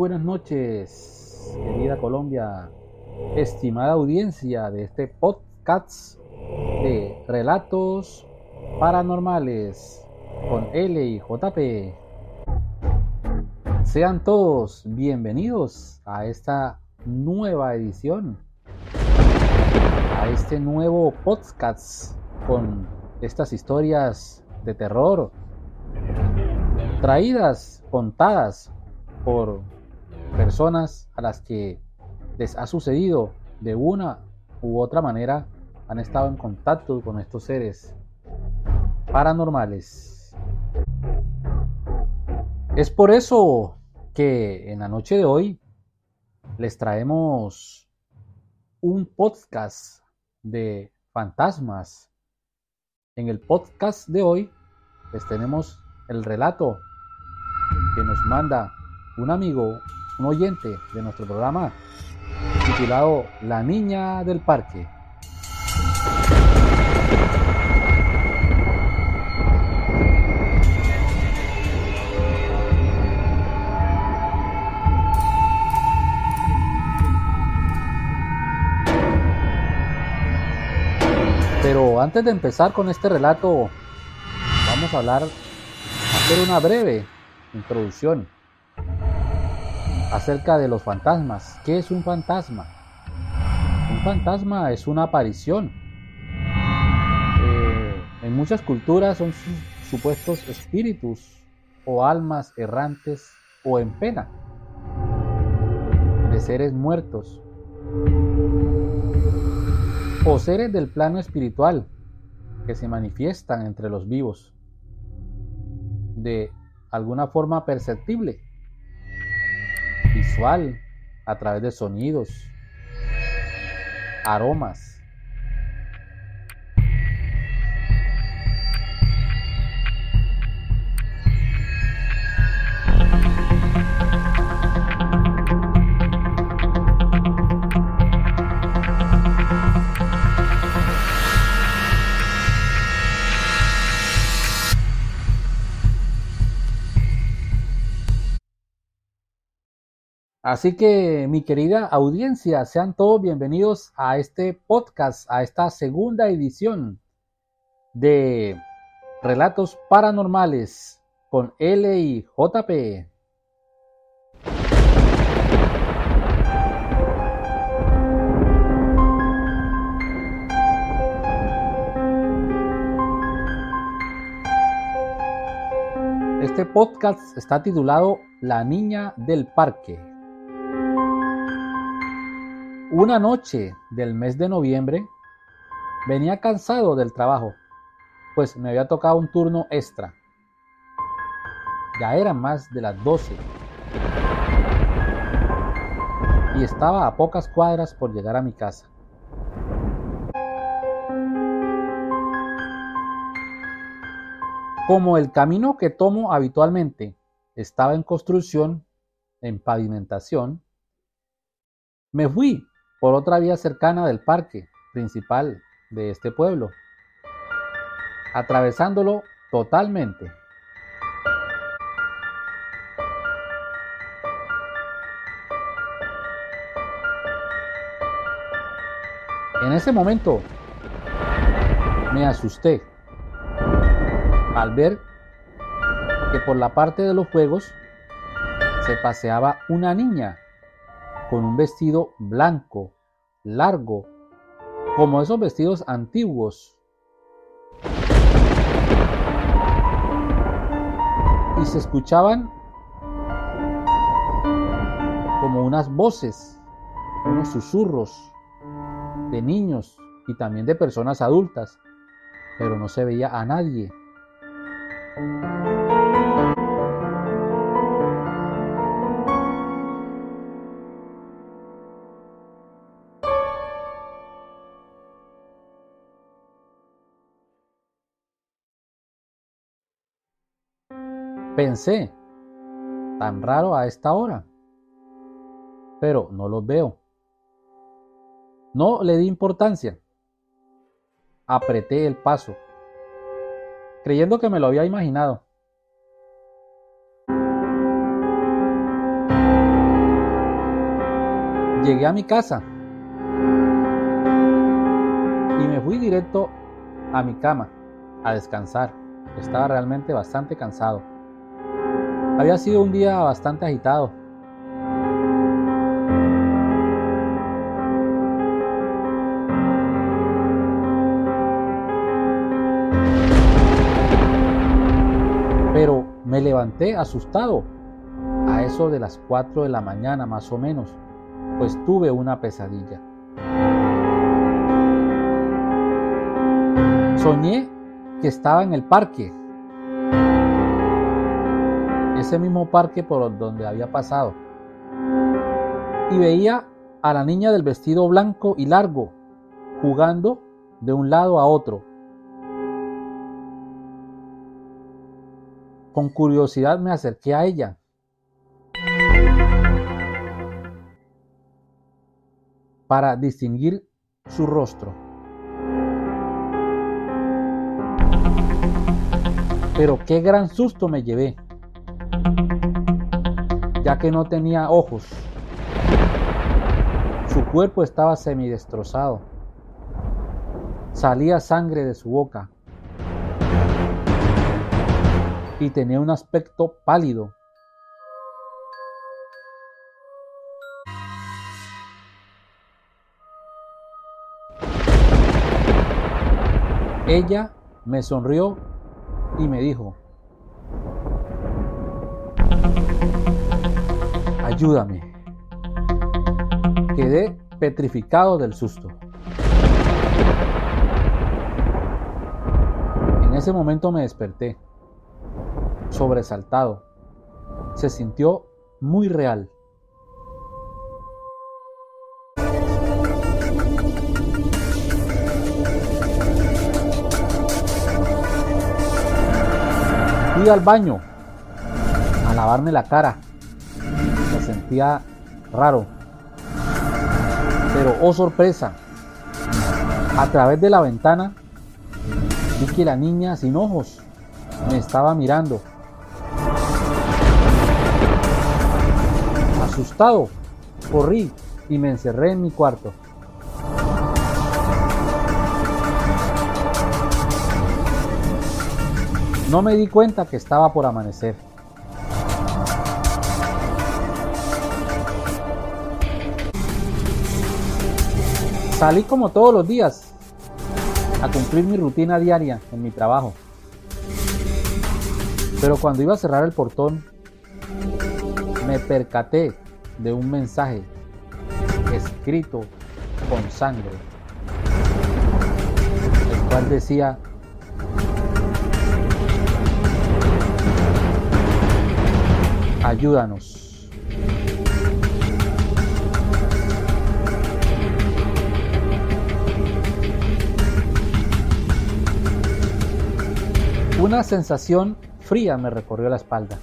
buenas noches, querida Colombia, estimada audiencia de este podcast de relatos paranormales con L y JP. Sean todos bienvenidos a esta nueva edición, a este nuevo podcast con estas historias de terror traídas, contadas por personas a las que les ha sucedido de una u otra manera, han estado en contacto con estos seres paranormales. Es por eso que en la noche de hoy les traemos un podcast de fantasmas. En el podcast de hoy les tenemos el relato que nos manda un amigo, un oyente de nuestro programa titulado La Niña del Parque. Pero antes de empezar con este relato, vamos a hablar, hacer una breve introducción acerca de los fantasmas. ¿Qué es un fantasma? Un fantasma es una aparición. Eh, en muchas culturas son supuestos espíritus o almas errantes o en pena de seres muertos o seres del plano espiritual que se manifiestan entre los vivos de alguna forma perceptible visual, a través de sonidos, aromas. Así que mi querida audiencia, sean todos bienvenidos a este podcast, a esta segunda edición de Relatos Paranormales con L y JP. Este podcast está titulado La Niña del Parque. Una noche del mes de noviembre venía cansado del trabajo, pues me había tocado un turno extra. Ya eran más de las 12 y estaba a pocas cuadras por llegar a mi casa. Como el camino que tomo habitualmente estaba en construcción, en pavimentación, me fui por otra vía cercana del parque principal de este pueblo, atravesándolo totalmente. En ese momento me asusté al ver que por la parte de los juegos se paseaba una niña con un vestido blanco, largo, como esos vestidos antiguos. Y se escuchaban como unas voces, unos susurros de niños y también de personas adultas, pero no se veía a nadie. Pensé, tan raro a esta hora, pero no los veo. No le di importancia. Apreté el paso, creyendo que me lo había imaginado. Llegué a mi casa y me fui directo a mi cama a descansar. Estaba realmente bastante cansado. Había sido un día bastante agitado. Pero me levanté asustado a eso de las 4 de la mañana más o menos, pues tuve una pesadilla. Soñé que estaba en el parque, ese mismo parque por donde había pasado, y veía a la niña del vestido blanco y largo jugando de un lado a otro. Con curiosidad me acerqué a ella. para distinguir su rostro. Pero qué gran susto me llevé, ya que no tenía ojos. Su cuerpo estaba semidestrozado. Salía sangre de su boca. Y tenía un aspecto pálido. Ella me sonrió y me dijo, ayúdame. Quedé petrificado del susto. En ese momento me desperté, sobresaltado. Se sintió muy real. Fui al baño a lavarme la cara. Sentía raro. Pero, oh sorpresa, a través de la ventana vi que la niña sin ojos me estaba mirando. Asustado, corrí y me encerré en mi cuarto. No me di cuenta que estaba por amanecer. Salí como todos los días a cumplir mi rutina diaria en mi trabajo. Pero cuando iba a cerrar el portón, me percaté de un mensaje escrito con sangre, el cual decía, ayúdanos. Una sensación fría me recorrió la espalda.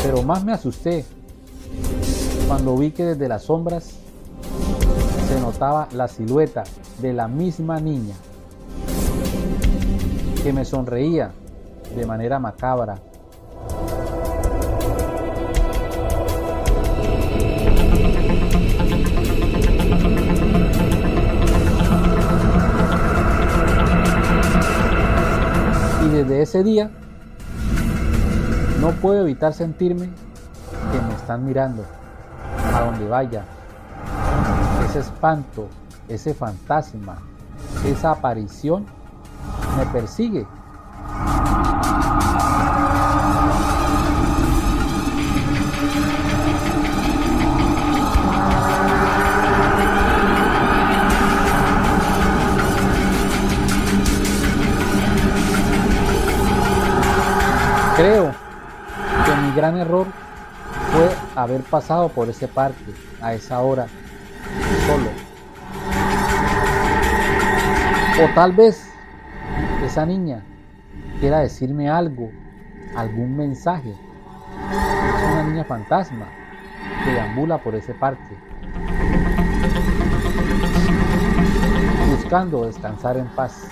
Pero más me asusté cuando vi que desde las sombras se notaba la silueta de la misma niña que me sonreía de manera macabra desde ese día no puedo evitar sentirme que me están mirando a donde vaya. Ese espanto, ese fantasma, esa aparición me persigue Creo que mi gran error fue haber pasado por ese parque a esa hora solo. O tal vez esa niña quiera decirme algo, algún mensaje. Es una niña fantasma que deambula por ese parque, buscando descansar en paz.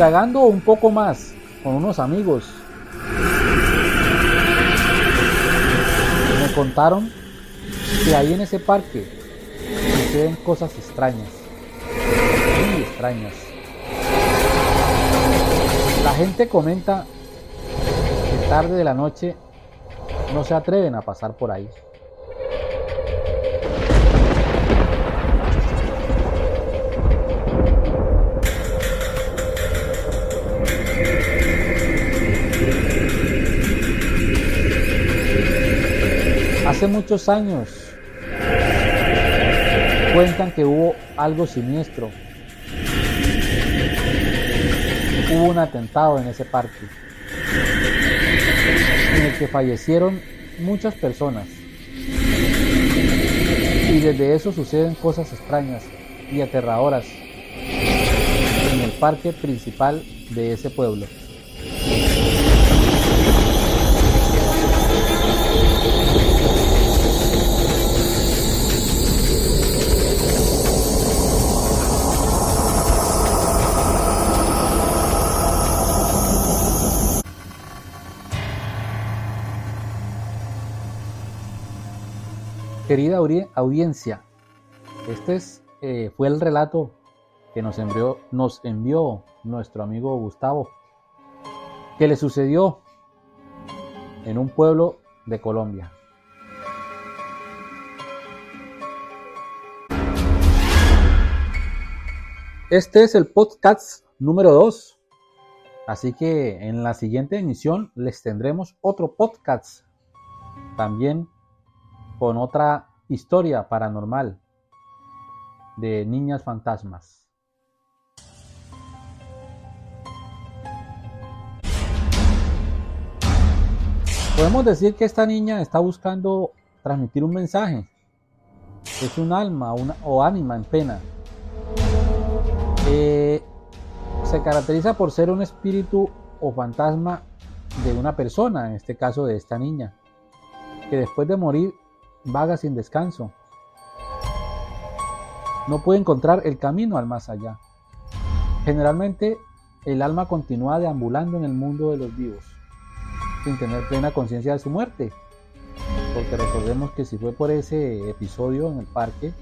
Indagando un poco más con unos amigos, me contaron que ahí en ese parque suceden cosas extrañas, muy extrañas. La gente comenta que tarde de la noche no se atreven a pasar por ahí. Hace muchos años cuentan que hubo algo siniestro. Hubo un atentado en ese parque en el que fallecieron muchas personas. Y desde eso suceden cosas extrañas y aterradoras en el parque principal de ese pueblo. Querida audiencia, este es, eh, fue el relato que nos envió, nos envió nuestro amigo Gustavo, que le sucedió en un pueblo de Colombia. Este es el podcast número 2. Así que en la siguiente emisión les tendremos otro podcast también con otra historia paranormal de niñas fantasmas. Podemos decir que esta niña está buscando transmitir un mensaje. Es un alma o ánima en pena. Eh, se caracteriza por ser un espíritu o fantasma de una persona, en este caso de esta niña, que después de morir vaga sin descanso. No puede encontrar el camino al más allá. Generalmente el alma continúa deambulando en el mundo de los vivos, sin tener plena conciencia de su muerte. Porque recordemos que si fue por ese episodio en el parque,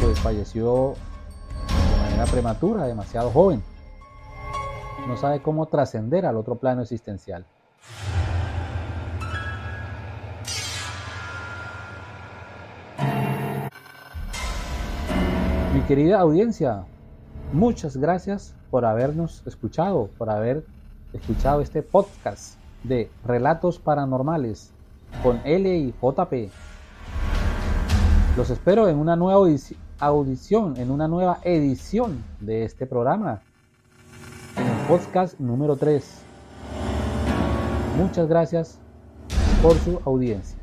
pues falleció de manera prematura, demasiado joven. No sabe cómo trascender al otro plano existencial. Querida audiencia, muchas gracias por habernos escuchado, por haber escuchado este podcast de Relatos Paranormales con L y JP. Los espero en una nueva audición, en una nueva edición de este programa, en el podcast número 3. Muchas gracias por su audiencia.